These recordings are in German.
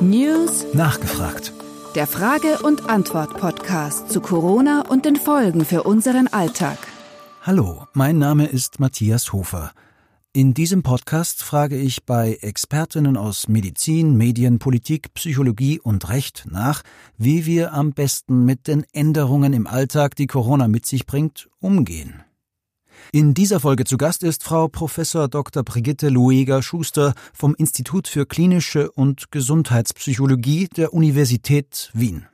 News Nachgefragt. Der Frage- und Antwort-Podcast zu Corona und den Folgen für unseren Alltag. Hallo, mein Name ist Matthias Hofer. In diesem Podcast frage ich bei Expertinnen aus Medizin, Medien, Politik, Psychologie und Recht nach, wie wir am besten mit den Änderungen im Alltag, die Corona mit sich bringt, umgehen. In dieser Folge zu Gast ist Frau Prof. Dr. Brigitte Lueger-Schuster vom Institut für klinische und Gesundheitspsychologie der Universität Wien.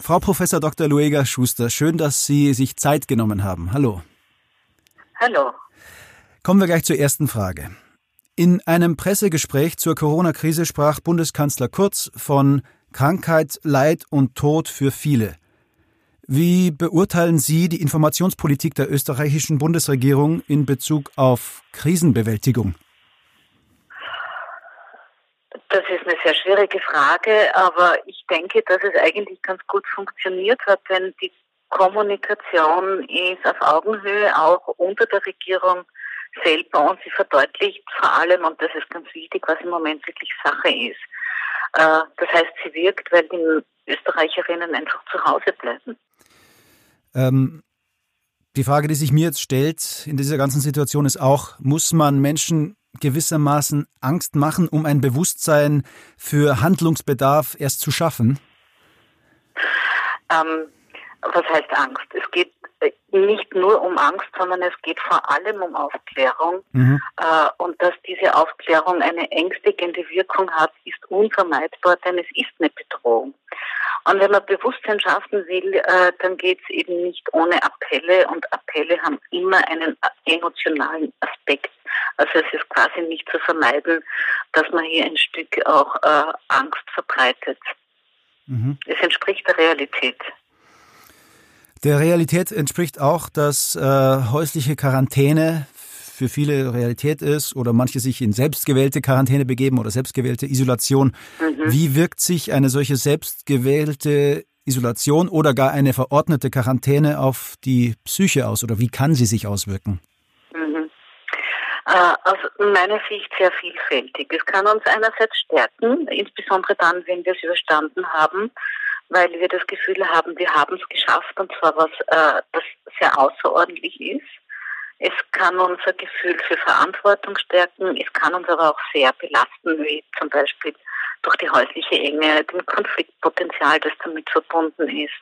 Frau Prof. Dr. Lueger-Schuster, schön, dass Sie sich Zeit genommen haben. Hallo. Hallo. Kommen wir gleich zur ersten Frage. In einem Pressegespräch zur Corona-Krise sprach Bundeskanzler Kurz von Krankheit, Leid und Tod für viele. Wie beurteilen Sie die Informationspolitik der österreichischen Bundesregierung in Bezug auf Krisenbewältigung? Das ist eine sehr schwierige Frage, aber ich denke, dass es eigentlich ganz gut funktioniert hat, denn die Kommunikation ist auf Augenhöhe auch unter der Regierung selber und sie verdeutlicht vor allem, und das ist ganz wichtig, was im Moment wirklich Sache ist. Äh, das heißt, sie wirkt, weil die Österreicherinnen einfach zu Hause bleiben. Ähm, die Frage, die sich mir jetzt stellt in dieser ganzen Situation ist auch, muss man Menschen gewissermaßen Angst machen, um ein Bewusstsein für Handlungsbedarf erst zu schaffen? Ähm, was heißt Angst? Es geht nicht nur um Angst, sondern es geht vor allem um Aufklärung. Mhm. Äh, und dass diese Aufklärung eine ängstigende Wirkung hat, ist unvermeidbar, denn es ist eine Bedrohung. Und wenn man Bewusstsein schaffen will, äh, dann geht es eben nicht ohne Appelle und Appelle haben immer einen emotionalen Aspekt. Also es ist quasi nicht zu vermeiden, dass man hier ein Stück auch äh, Angst verbreitet. Mhm. Es entspricht der Realität. Der Realität entspricht auch, dass äh, häusliche Quarantäne für viele Realität ist oder manche sich in selbstgewählte Quarantäne begeben oder selbstgewählte Isolation. Mhm. Wie wirkt sich eine solche selbstgewählte Isolation oder gar eine verordnete Quarantäne auf die Psyche aus oder wie kann sie sich auswirken? Mhm. Äh, aus meiner Sicht sehr vielfältig. Es kann uns einerseits stärken, insbesondere dann, wenn wir es überstanden haben, weil wir das Gefühl haben, wir haben es geschafft und zwar was, äh, das sehr außerordentlich ist. Es kann unser Gefühl für Verantwortung stärken, es kann uns aber auch sehr belasten, wie zum Beispiel durch die häusliche Enge, dem Konfliktpotenzial, das damit verbunden ist,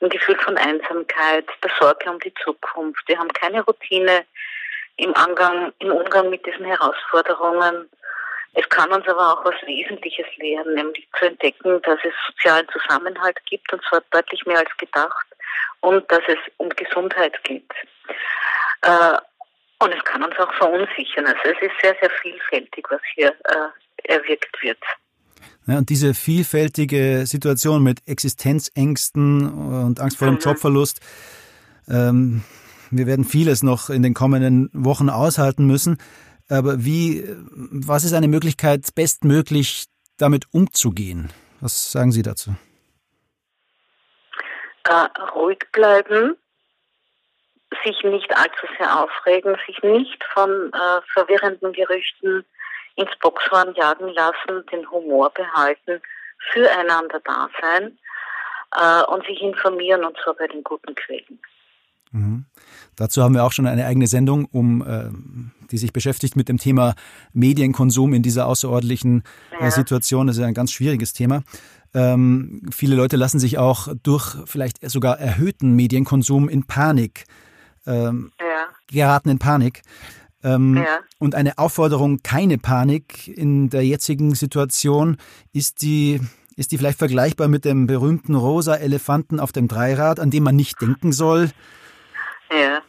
ein Gefühl von Einsamkeit, der Sorge um die Zukunft. Wir haben keine Routine im, Angang, im Umgang mit diesen Herausforderungen. Es kann uns aber auch was Wesentliches lehren, nämlich zu entdecken, dass es sozialen Zusammenhalt gibt, und zwar deutlich mehr als gedacht, und dass es um Gesundheit geht. Äh, und es kann uns auch verunsichern. Also es ist sehr, sehr vielfältig, was hier äh, erwirkt wird. Ja, und diese vielfältige Situation mit Existenzängsten und Angst vor dem mhm. Jobverlust, ähm, wir werden vieles noch in den kommenden Wochen aushalten müssen. Aber wie, was ist eine Möglichkeit, bestmöglich damit umzugehen? Was sagen Sie dazu? Äh, ruhig bleiben, sich nicht allzu sehr aufregen, sich nicht von äh, verwirrenden Gerüchten ins Boxhorn jagen lassen, den Humor behalten, füreinander da sein äh, und sich informieren und zwar bei den guten Quellen. Mhm. Dazu haben wir auch schon eine eigene Sendung, um, äh, die sich beschäftigt mit dem Thema Medienkonsum in dieser außerordentlichen äh. Situation. Das ist ein ganz schwieriges Thema. Ähm, viele Leute lassen sich auch durch vielleicht sogar erhöhten Medienkonsum in Panik ähm, ja. geraten in Panik. Ähm, ja. Und eine Aufforderung, keine Panik in der jetzigen Situation, ist die, ist die vielleicht vergleichbar mit dem berühmten rosa Elefanten auf dem Dreirad, an dem man nicht denken soll? Ja.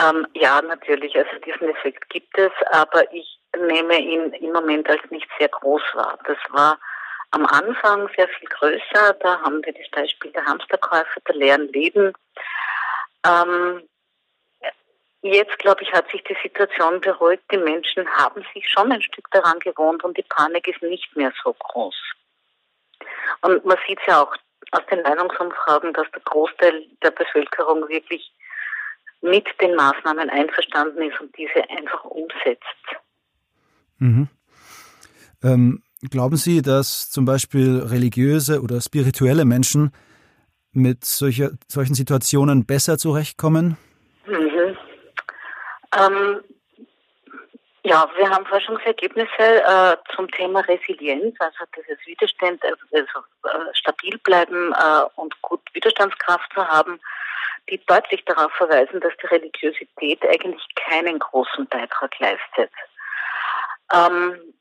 Ähm, ja, natürlich. Also diesen Effekt gibt es, aber ich nehme ihn im Moment als nicht sehr groß wahr. Das war am Anfang sehr viel größer. Da haben wir das Beispiel der Hamsterkäufe, der leeren Leben. Ähm, jetzt, glaube ich, hat sich die Situation beruhigt. Die Menschen haben sich schon ein Stück daran gewohnt und die Panik ist nicht mehr so groß. Und man sieht ja auch aus den Meinungsumfragen, dass der Großteil der Bevölkerung wirklich mit den Maßnahmen einverstanden ist und diese einfach umsetzt. Mhm. Ähm, glauben Sie, dass zum Beispiel religiöse oder spirituelle Menschen mit solcher, solchen Situationen besser zurechtkommen? Mhm. Ähm, ja, wir haben Forschungsergebnisse äh, zum Thema Resilienz, also dieses Widerstand, also, also äh, stabil bleiben äh, und gut Widerstandskraft zu haben, die deutlich darauf verweisen, dass die Religiosität eigentlich keinen großen Beitrag leistet. Ähm,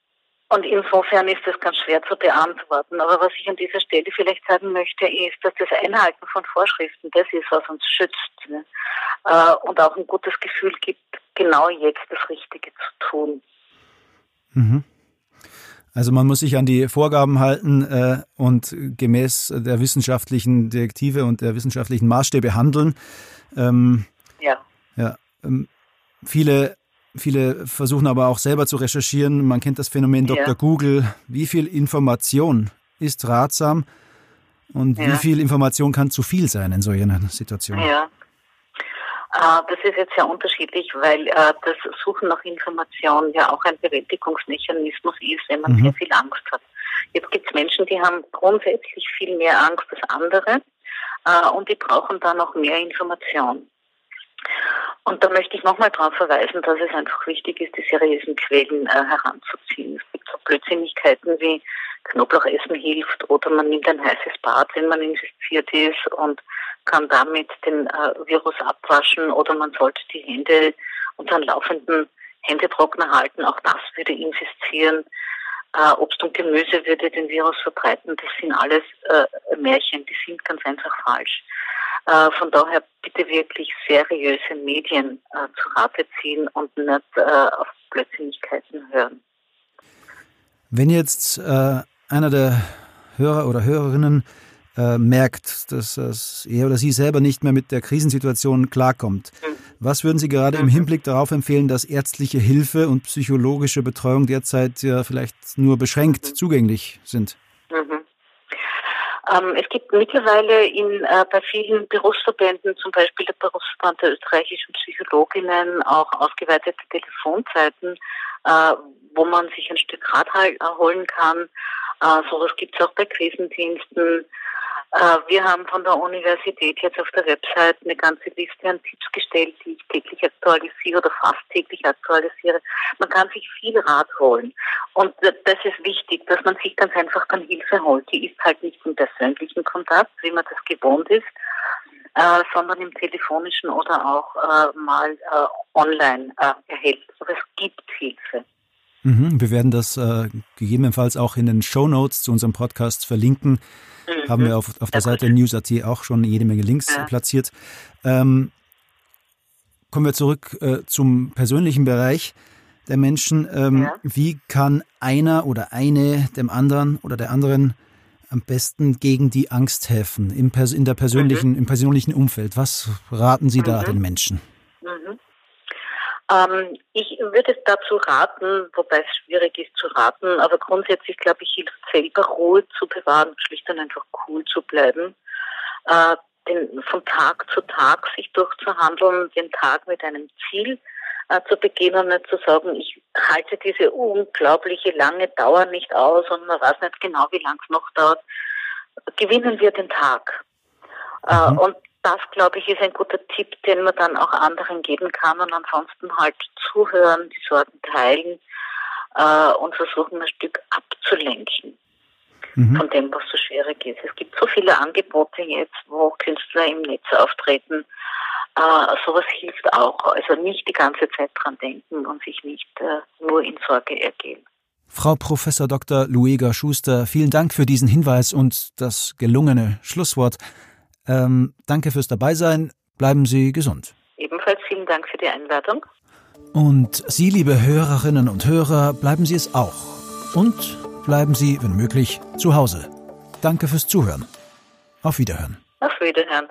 und insofern ist das ganz schwer zu beantworten. Aber was ich an dieser Stelle vielleicht sagen möchte, ist, dass das Einhalten von Vorschriften das ist, was uns schützt. Ne? Äh, und auch ein gutes Gefühl gibt, genau jetzt das Richtige zu tun. Mhm. Also man muss sich an die Vorgaben halten äh, und gemäß der wissenschaftlichen Direktive und der wissenschaftlichen Maßstäbe handeln. Ähm, ja. Ja. Ähm, viele Viele versuchen aber auch selber zu recherchieren. Man kennt das Phänomen Dr. Ja. Google. Wie viel Information ist ratsam und ja. wie viel Information kann zu viel sein in solchen Situationen? Ja. Äh, das ist jetzt sehr unterschiedlich, weil äh, das Suchen nach Information ja auch ein Bewältigungsmechanismus ist, wenn man mhm. sehr viel Angst hat. Jetzt gibt es Menschen, die haben grundsätzlich viel mehr Angst als andere äh, und die brauchen da noch mehr Information. Und da möchte ich nochmal darauf verweisen, dass es einfach wichtig ist, die seriösen Quellen äh, heranzuziehen. Es gibt so Blödsinnigkeiten wie Knoblauch essen hilft oder man nimmt ein heißes Bad, wenn man infiziert ist und kann damit den äh, Virus abwaschen oder man sollte die Hände unter einen laufenden Händetrockner halten. Auch das würde infizieren. Äh, Obst und Gemüse würde den Virus verbreiten. Das sind alles äh, Märchen, die sind ganz einfach falsch. Äh, von daher bitte wirklich seriöse Medien äh, zu Rate ziehen und nicht äh, auf Blödsinnigkeiten hören. Wenn jetzt äh, einer der Hörer oder Hörerinnen äh, merkt, dass, dass er oder sie selber nicht mehr mit der Krisensituation klarkommt, mhm. was würden Sie gerade mhm. im Hinblick darauf empfehlen, dass ärztliche Hilfe und psychologische Betreuung derzeit ja vielleicht nur beschränkt mhm. zugänglich sind? Mhm. Ähm, es gibt mittlerweile in, äh, bei vielen Berufsverbänden, zum Beispiel der Berufsverband der österreichischen Psychologinnen, auch ausgeweitete Telefonzeiten, äh, wo man sich ein Stück Rat holen kann. Äh, sowas gibt es auch bei Krisendiensten. Äh, wir haben von der Universität jetzt auf der Website eine ganze Liste an Tipps gestellt, die ich täglich aktualisiere oder fast täglich aktualisiere. Man kann sich viel Rat holen. Und das ist wichtig, dass man sich ganz einfach dann Hilfe holt. Die ist halt nicht im persönlichen Kontakt, wie man das gewohnt ist, äh, sondern im telefonischen oder auch äh, mal online erhält. Aber es gibt Hilfe. Mhm, wir werden das äh, gegebenenfalls auch in den Show Notes zu unserem Podcast verlinken. Mhm. Haben wir auf, auf der Seite News.at auch schon jede Menge Links ja. platziert. Ähm, kommen wir zurück äh, zum persönlichen Bereich der Menschen. Ähm, ja. Wie kann einer oder eine dem anderen oder der anderen am besten gegen die Angst helfen im, in der persönlichen, mhm. im persönlichen Umfeld? Was raten Sie mhm. da den Menschen? Ähm, ich würde dazu raten, wobei es schwierig ist zu raten, aber grundsätzlich glaube ich, hilft selber Ruhe zu bewahren, schlicht und einfach cool zu bleiben, äh, den, von Tag zu Tag sich durchzuhandeln, den Tag mit einem Ziel äh, zu beginnen, nicht zu sagen, ich halte diese unglaubliche lange Dauer nicht aus und man weiß nicht genau, wie lang es noch dauert. Gewinnen wir den Tag. Äh, mhm. Und das, glaube ich, ist ein guter Tipp, den man dann auch anderen geben kann und ansonsten halt zuhören, die Sorgen teilen äh, und versuchen, ein Stück abzulenken mhm. von dem, was so schwierig ist. Es gibt so viele Angebote jetzt, wo Künstler im Netz auftreten. Äh, sowas hilft auch. Also nicht die ganze Zeit dran denken und sich nicht äh, nur in Sorge ergehen. Frau Professor Dr. Luega Schuster, vielen Dank für diesen Hinweis und das gelungene Schlusswort. Ähm, danke fürs Dabeisein. Bleiben Sie gesund. Ebenfalls vielen Dank für die Einladung. Und Sie, liebe Hörerinnen und Hörer, bleiben Sie es auch. Und bleiben Sie, wenn möglich, zu Hause. Danke fürs Zuhören. Auf Wiederhören. Auf Wiederhören.